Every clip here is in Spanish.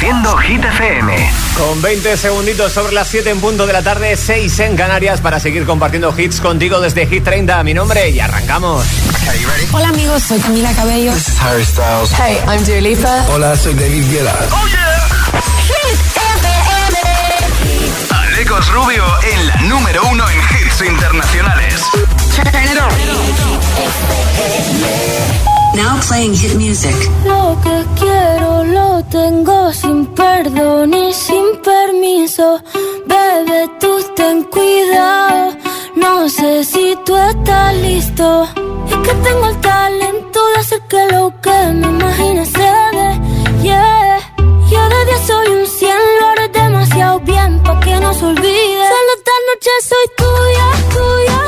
Reproduciendo Hit FM. Con 20 segunditos sobre las 7 en punto de la tarde, 6 en Canarias para seguir compartiendo hits contigo desde Hit 30. Mi nombre y arrancamos. Hola amigos, soy Camila Cabello. This is Harry Styles. Hey, I'm Dua Lipa. Hola, soy David Guetta. Oh yeah. Hit FM. Alecos Rubio en la número uno en hits internacionales. Now playing hit music. Lo que quiero lo tengo sin perdón y sin permiso. Bebe, tú ten cuidado. No sé si tú estás listo. Es que tengo el talento de hacer que lo que me imagine se dé. Yeah. Yo de día soy un cien, lo haré demasiado bien pa' que no se olvide. Solo esta noche soy tuya, tuya.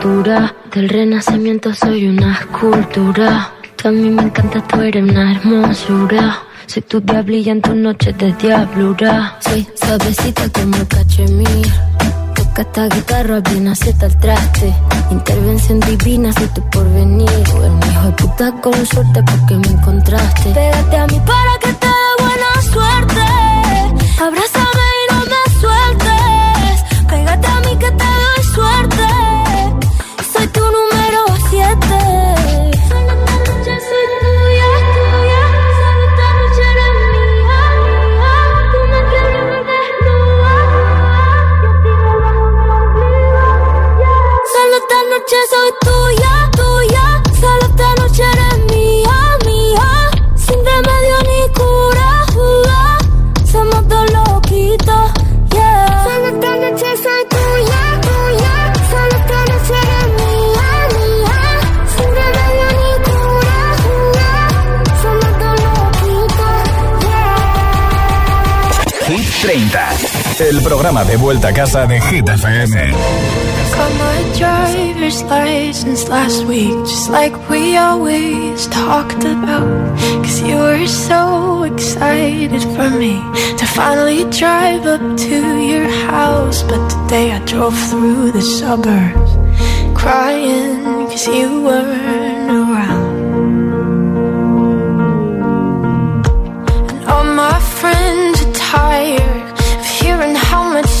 Del renacimiento soy una escultura. Mí me encanta, tú eres una hermosura. Soy tu diablilla en tu noche de diablura. Soy suavecita como el cachemir. Toca esta guitarra, bien acepta el traste. Intervención divina, soy tu porvenir. Un hijo de puta con suerte porque me encontraste. Pégate a mí para que te dé buena suerte. Abrázame El programa de vuelta a casa de Hit FM. Got my driver's license last week, just like we always talked about. Cause you were so excited for me to finally drive up to your house. But today I drove through the suburbs, crying cause you weren't around. Tired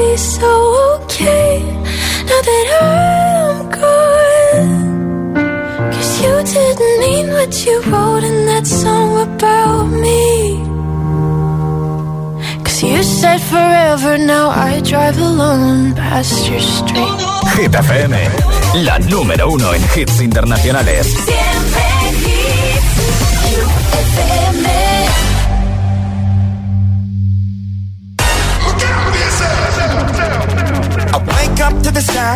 Be so okay now that I'm gone. Cause you didn't mean what you wrote in that song about me. Cause you said forever, now I drive alone past your street. Hit FM, la número uno en hits internacionales. Siempre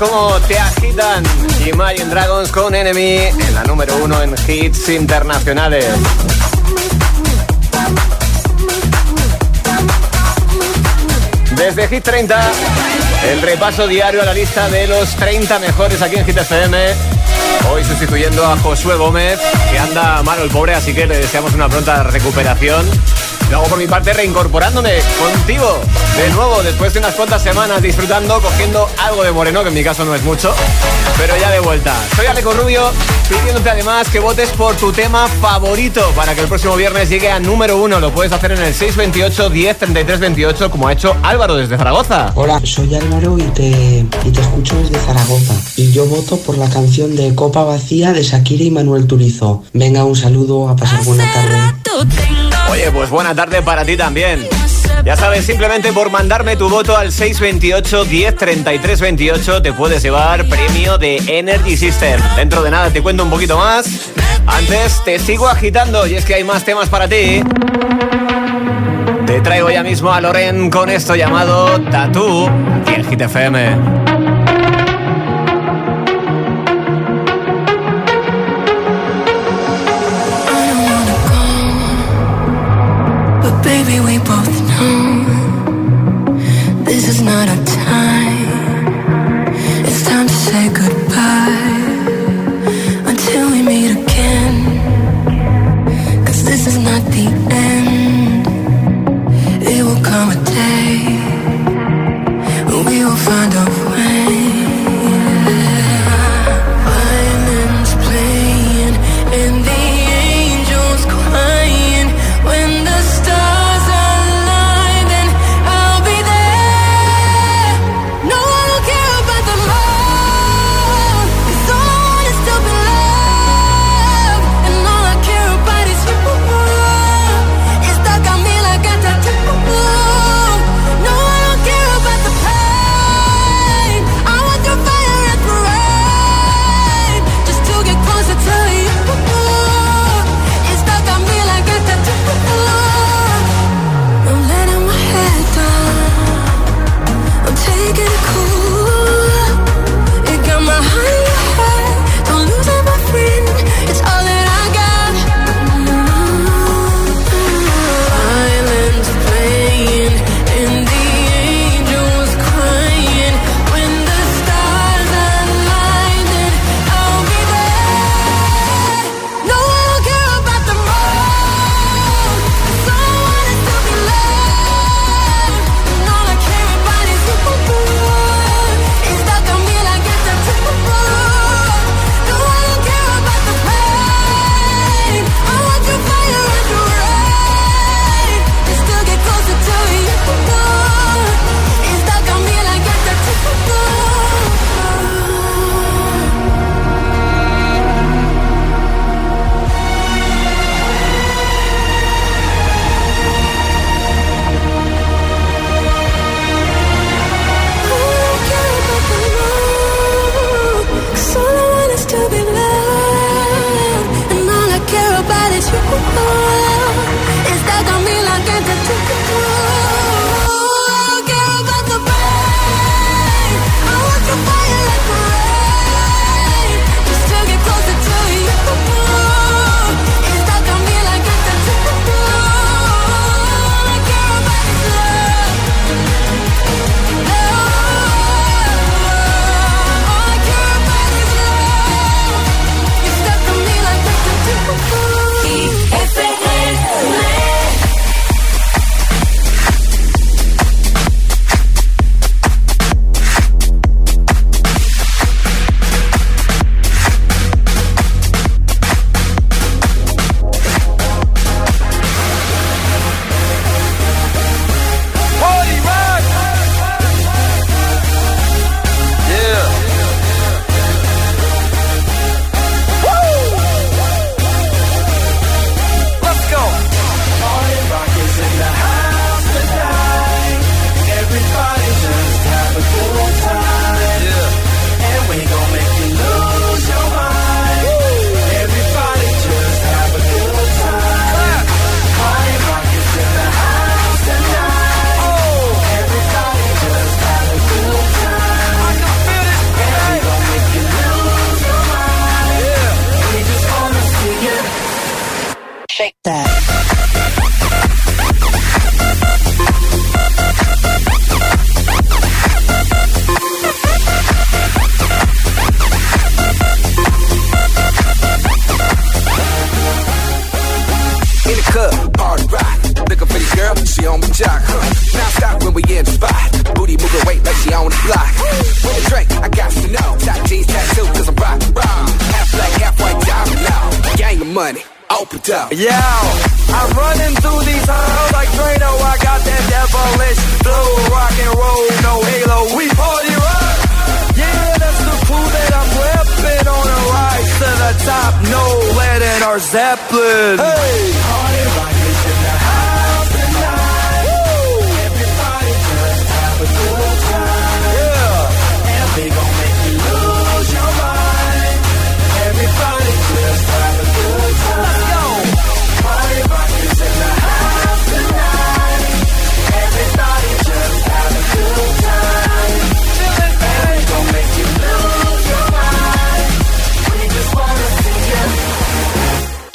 como te agitan Imagine Dragons con Enemy en la número uno en hits internacionales. Desde Hit 30, el repaso diario a la lista de los 30 mejores aquí en Hit FM. Hoy sustituyendo a Josué Gómez, que anda malo el pobre, así que le deseamos una pronta recuperación. Luego por mi parte reincorporándome contigo de nuevo después de unas cuantas semanas disfrutando, cogiendo algo de moreno, que en mi caso no es mucho, pero ya de vuelta. Soy Aleco Rubio, pidiéndote además que votes por tu tema favorito para que el próximo viernes llegue a número uno. Lo puedes hacer en el 628 10 33 28 como ha hecho Álvaro desde Zaragoza. Hola, soy Álvaro y te, y te escucho desde Zaragoza. Y yo voto por la canción de Copa Vacía de Shakira y Manuel Turizo. Venga, un saludo, a pasar buena tarde. Oye, pues buena tarde para ti también. Ya sabes, simplemente por mandarme tu voto al 628 10 33 28 te puedes llevar premio de Energy System. Dentro de nada te cuento un poquito más. Antes te sigo agitando y es que hay más temas para ti. Te traigo ya mismo a Loren con esto llamado Tattoo y el Hit FM. But baby, we both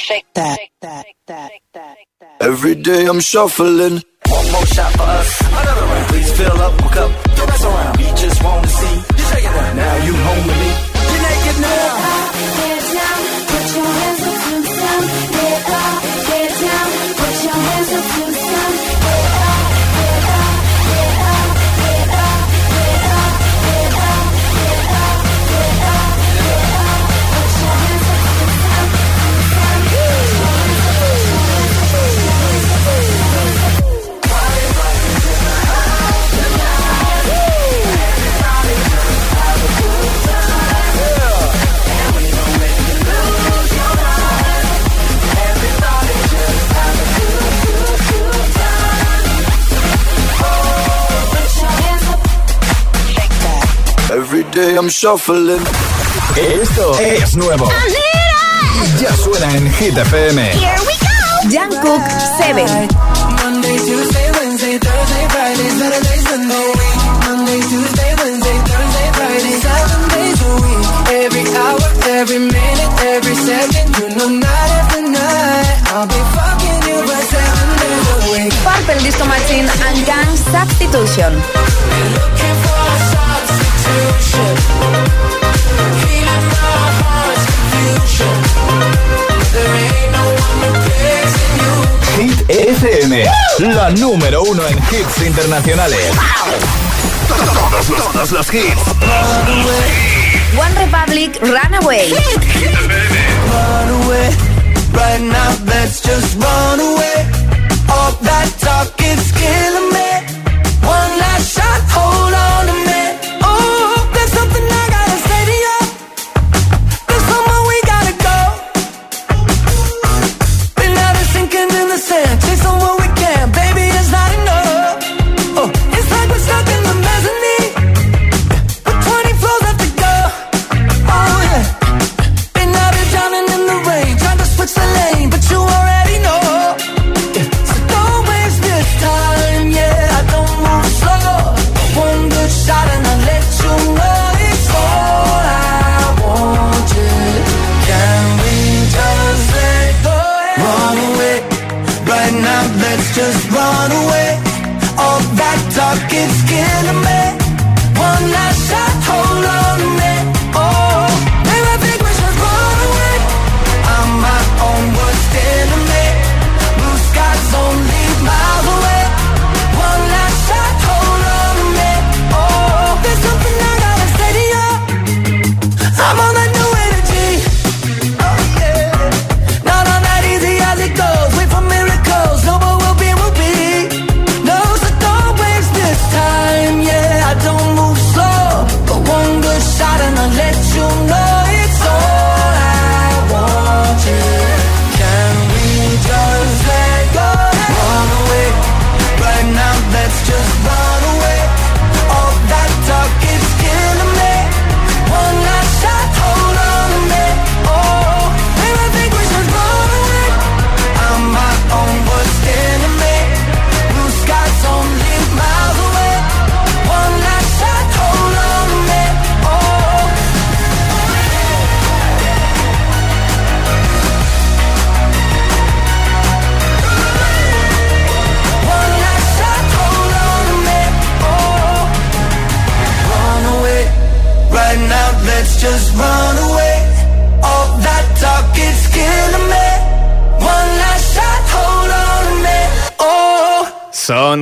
shake that, that, that, that, that. Every day I'm shuffling. One more shot for us, another round. Please fill up, hook cup, don't mess around. We just want to see you shake it down. Now you home with me. You're naked now. Every I'm shuffling. Esto es nuevo. Ya suena en Hit FM. Here we go. Jan Cook 7. Seven. Every minute, every second, I'll be fucking you for seven a week. Purple Machine and Gang Substitution. FM, la número uno en hits internacionales. Todos, los, todos los hits. One Republic Runaway. Runaway, right now let's just run away. All that talk is killing me.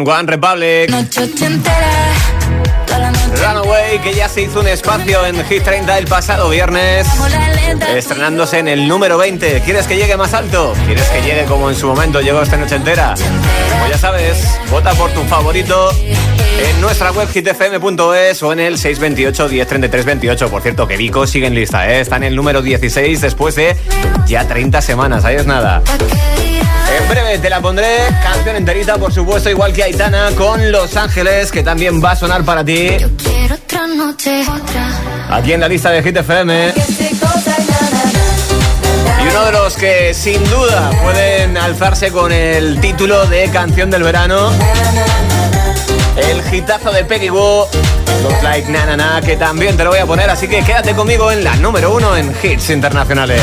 One Republic. Runaway, que ya se hizo un espacio en Hit 30 el pasado viernes, estrenándose en el número 20. ¿Quieres que llegue más alto? ¿Quieres que llegue como en su momento llegó esta noche entera? Como ya sabes, vota por tu favorito en nuestra web hitfm.es o en el 628 1033 28. Por cierto, que Vico sigue en lista, ¿eh? está en el número 16 después de ya 30 semanas, ahí es nada. En breve te la pondré, canción enterita, por supuesto, igual que Aitana con Los Ángeles, que también va a sonar para ti. Quiero otra noche, otra. Aquí en la lista de Hit FM. Y uno de los que sin duda pueden alzarse con el título de canción del verano. El hitazo de Peggy Goo, Looks Like Na Na Na, que también te lo voy a poner, así que quédate conmigo en la número uno en hits internacionales.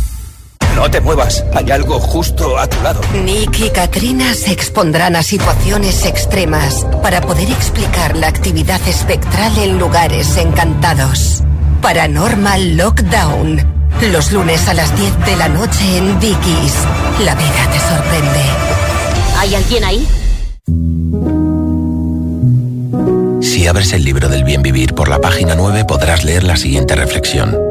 No te muevas, hay algo justo a tu lado. Nick y Katrina se expondrán a situaciones extremas para poder explicar la actividad espectral en lugares encantados. Paranormal Lockdown. Los lunes a las 10 de la noche en Dickies. La vida te sorprende. ¿Hay alguien ahí? Si abres el libro del bien vivir por la página 9 podrás leer la siguiente reflexión.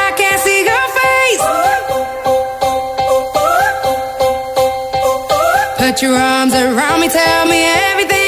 Put your arms around me, tell me everything's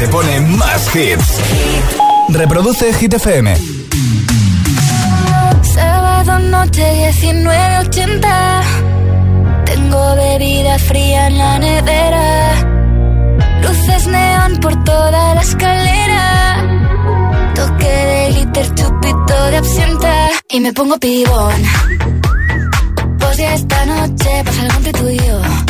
te pone más hits. Reproduce Hit FM. Sábado noche 1980. Tengo bebida fría en la nevera. Luces neón por toda la escalera. Toque de glitter, chupito de absenta. Y me pongo pibón. Pues ya esta noche pasa algo entre tú y.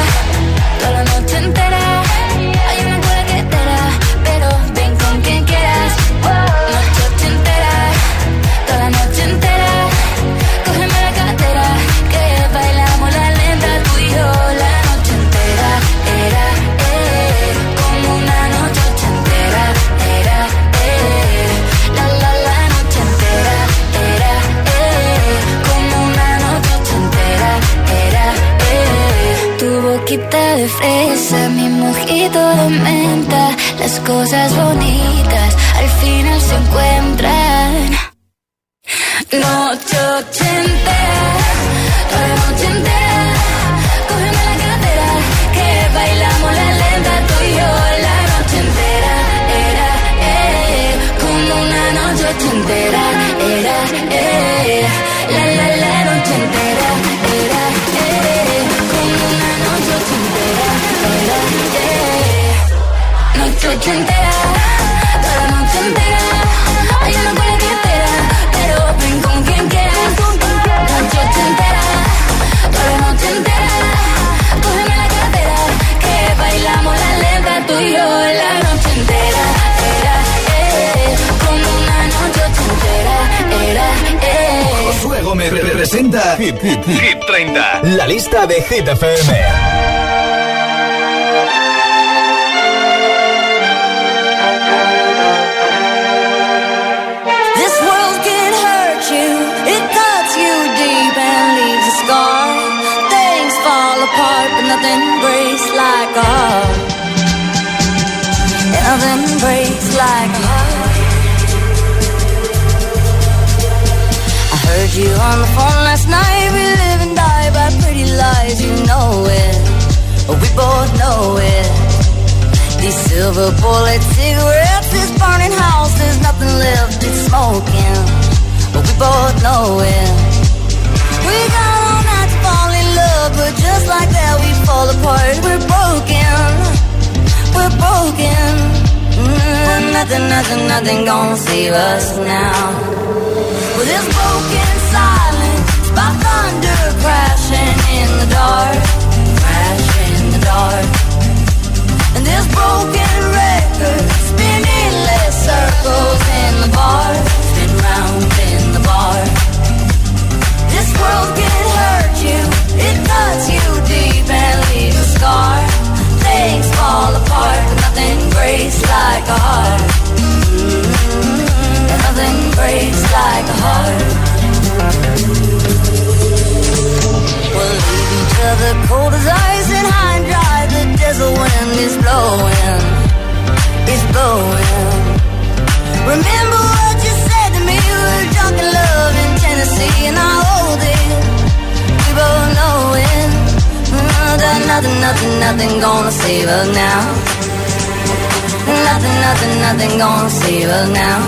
FM. Both. We got all night to fall in love, but just like that we fall apart. We're broken, we're broken. Mm, nothing, nothing, nothing gonna save us now. Well, this broken silence by thunder crashing in the dark, crashing in the dark. And this broken record spinning less circles in the bar, spin round. This world can hurt you, it cuts you deep and leaves a scar. Things fall apart, but nothing breaks like a heart. And nothing breaks like a heart. We leave each other cold as ice and high and dry. The desert wind is blowing, it's blowing. Remember what you said to me, we were drunk in love fantasy and I hold it. We both know it. Nothing, nothing, nothing, nothing gonna save us now. Nothing, nothing, nothing gonna save us now.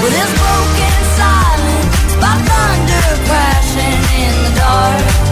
Well, this broken silence by thunder crashing in the dark.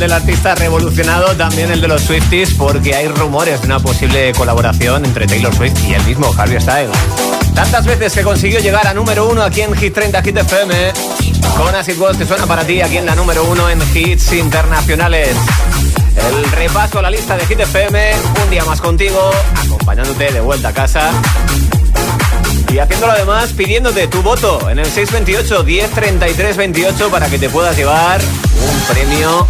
del artista revolucionado, también el de los Swifties, porque hay rumores de una posible colaboración entre Taylor Swift y el mismo Harry Styles. Tantas veces que consiguió llegar a número uno aquí en Hit 30 Hit FM, con Acid Wars que suena para ti aquí en la número uno en hits internacionales. El repaso a la lista de Hit FM, un día más contigo, acompañándote de vuelta a casa. Y haciéndolo además pidiéndote tu voto en el 628 1033 28 para que te puedas llevar un premio.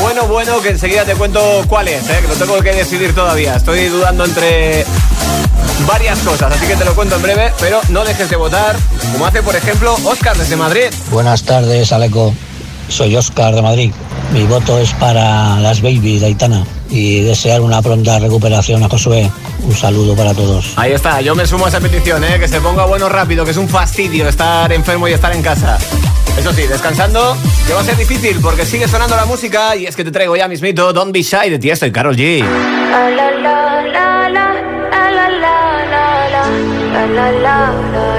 Bueno, bueno, que enseguida te cuento cuál es, ¿eh? que tengo que decidir todavía. Estoy dudando entre varias cosas, así que te lo cuento en breve, pero no dejes de votar, como hace por ejemplo Oscar desde Madrid. Buenas tardes, Aleco. Soy Oscar de Madrid. Mi voto es para las babies de Aitana y desear una pronta recuperación a Josué. Un saludo para todos. Ahí está, yo me sumo a esa petición, ¿eh? que se ponga bueno rápido, que es un fastidio estar enfermo y estar en casa. Eso sí, descansando, que va a ser difícil porque sigue sonando la música y es que te traigo ya mismito Don't Be Shy de ti estoy Carol G. La la la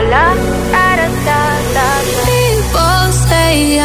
la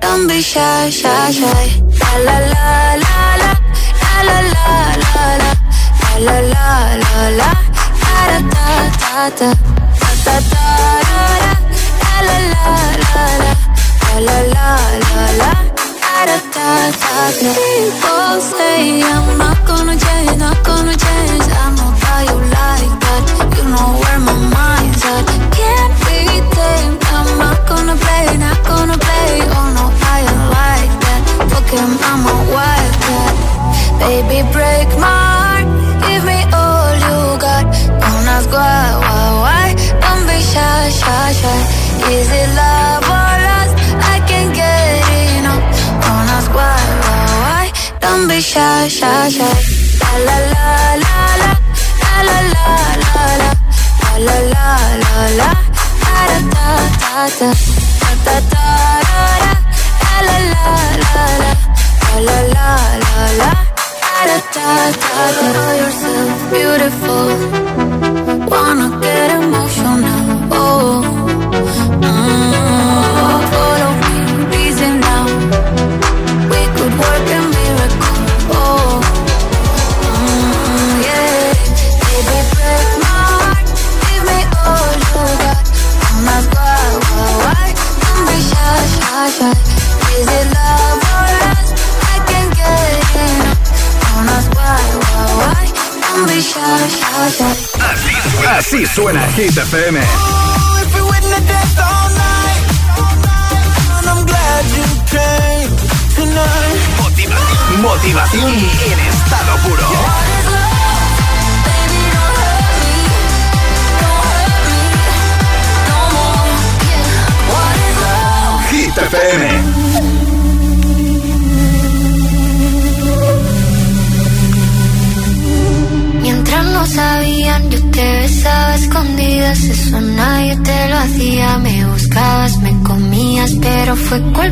Don't be shy, shy, shy. La la la la la, la la la la la, la la la la la, da da da da, da da da da, la la la la la, la la la la la. People say I'm not gonna change, not gonna change. FM.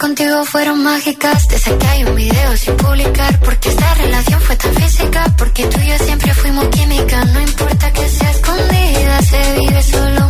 Contigo fueron mágicas, desde que hay un video sin publicar, porque esta relación fue tan física, porque tú y yo siempre fuimos química, no importa que sea escondida, se vive solo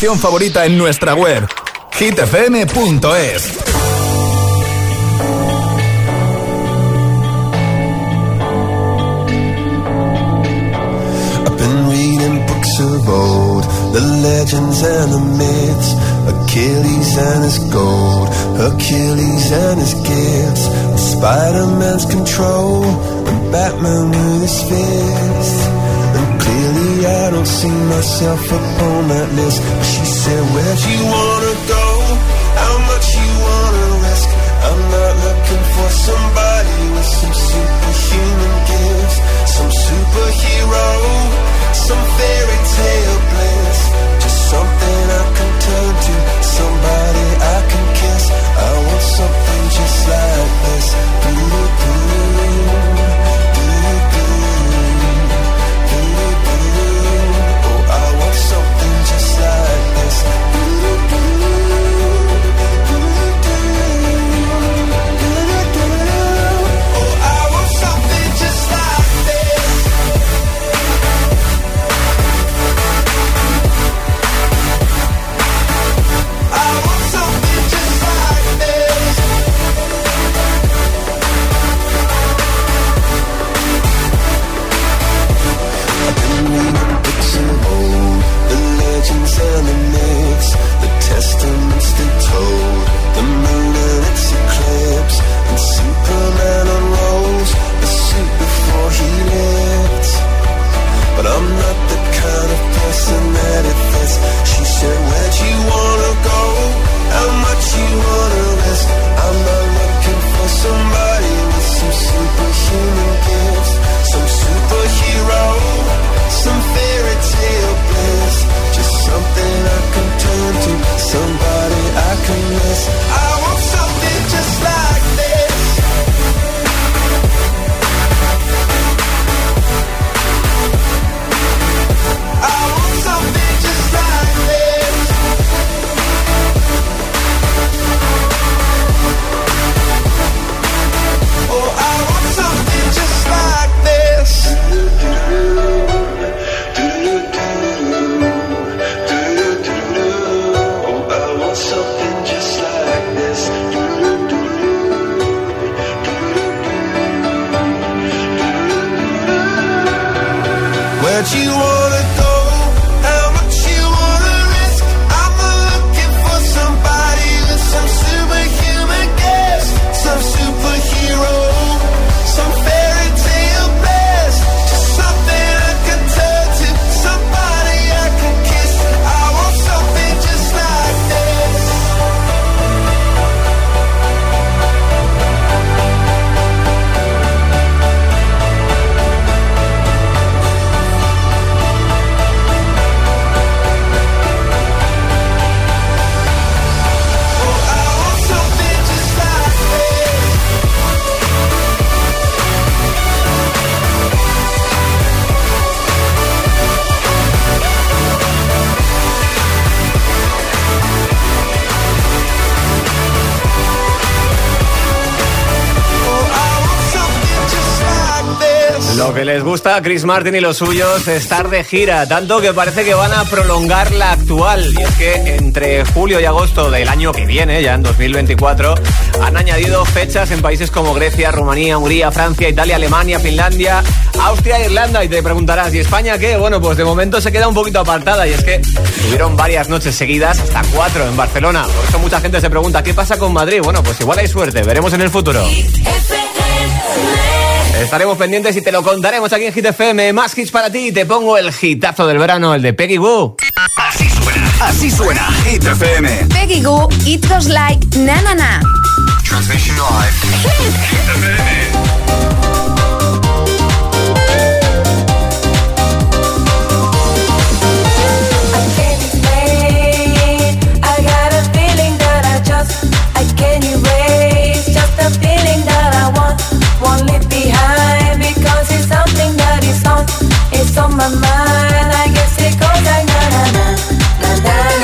Canción favorita en nuestra web hitfm.es. Of old, the legends and the myths, Achilles and his gold, Hercules and his gifts, Spider-Man's control, and Batman with his fists. I don't see myself upon that list. She said, Where'd you wanna go? Les gusta a Chris Martin y los suyos es estar de gira, tanto que parece que van a prolongar la actual. Y es que entre julio y agosto del año que viene, ya en 2024, han añadido fechas en países como Grecia, Rumanía, Hungría, Francia, Italia, Alemania, Finlandia, Austria Irlanda. Y te preguntarás, ¿y España qué? Bueno, pues de momento se queda un poquito apartada y es que tuvieron varias noches seguidas, hasta cuatro en Barcelona. Por eso mucha gente se pregunta, ¿qué pasa con Madrid? Bueno, pues igual hay suerte, veremos en el futuro. Estaremos pendientes y te lo contaremos aquí en Hit FM. Más hits para ti. Te pongo el hitazo del verano, el de Peggy Goo. Así suena, así suena Hit FM. Peggy Goo, It Goes Like Na Na Na. Transmission live. I got a feeling that I just I can't erase just a feeling that I want won't leave behind on my mind. I guess it goes like na na na na na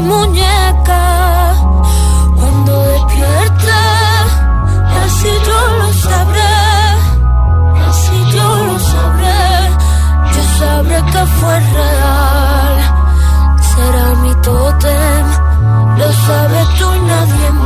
muñeca. Cuando despierta, así yo lo sabré, así yo lo sabré. Yo sabré que fue real, será mi tótem, lo sabes tú y nadie más.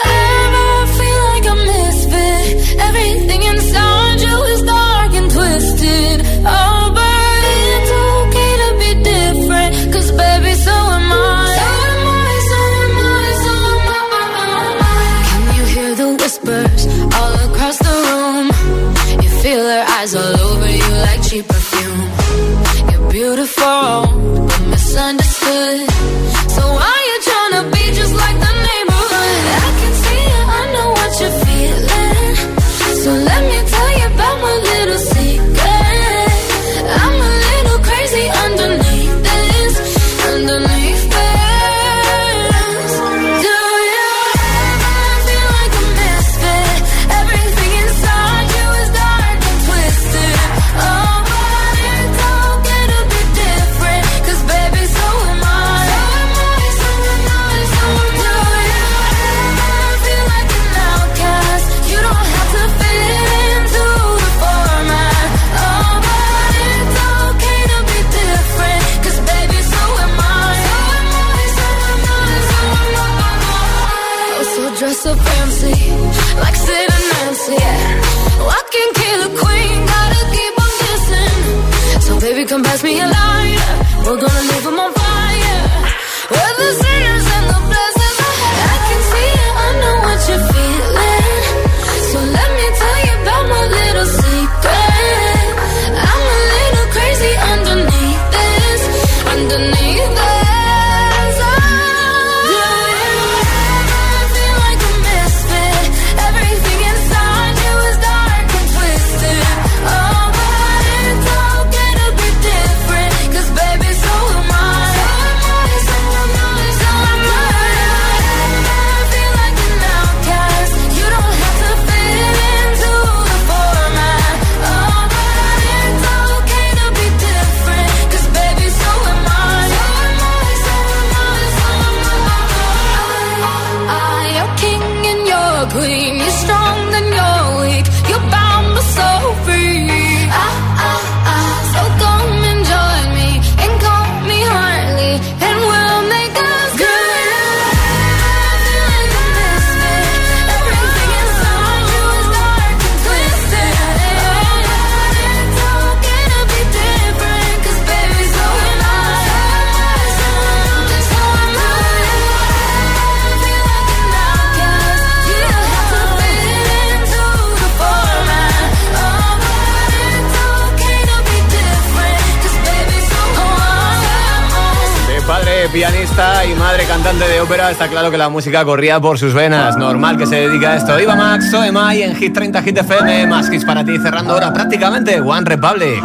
cantante de ópera, está claro que la música corría por sus venas. Normal que se dedica a esto. Iba Max, soy Mai en Hit 30 Hit FM, más hits para ti, cerrando ahora prácticamente One Republic.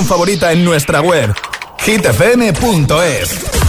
favorita en nuestra web hitfm.es.